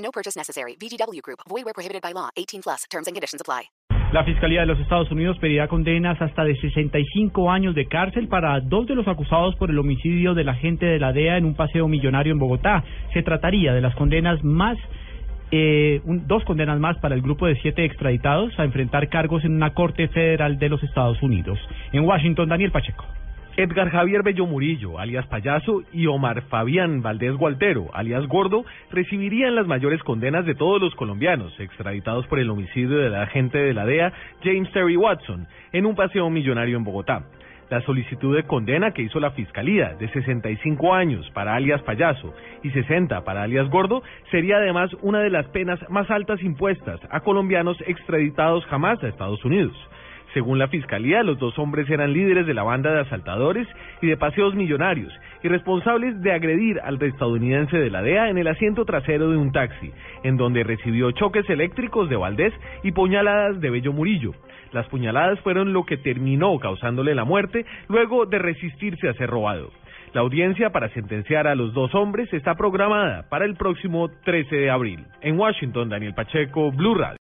No purchase necessary. VGW Group. Void where prohibited by law. 18 plus. Terms and conditions apply. La Fiscalía de los Estados Unidos pedirá condenas hasta de 65 años de cárcel para dos de los acusados por el homicidio del agente de la DEA en un paseo millonario en Bogotá. Se trataría de las condenas más eh, un- dos condenas más para el grupo de siete extraditados a enfrentar cargos en una corte federal de los Estados Unidos. En Washington, Daniel Pacheco. Edgar Javier Bello Murillo, alias Payaso, y Omar Fabián Valdés Gualtero, alias Gordo, recibirían las mayores condenas de todos los colombianos extraditados por el homicidio del agente de la DEA, James Terry Watson, en un paseo millonario en Bogotá. La solicitud de condena que hizo la Fiscalía de 65 años para alias Payaso y 60 para alias Gordo sería además una de las penas más altas impuestas a colombianos extraditados jamás a Estados Unidos. Según la fiscalía, los dos hombres eran líderes de la banda de asaltadores y de paseos millonarios y responsables de agredir al estadounidense de la DEA en el asiento trasero de un taxi, en donde recibió choques eléctricos de Valdés y puñaladas de Bello Murillo. Las puñaladas fueron lo que terminó causándole la muerte luego de resistirse a ser robado. La audiencia para sentenciar a los dos hombres está programada para el próximo 13 de abril. En Washington, Daniel Pacheco, Blue Radio.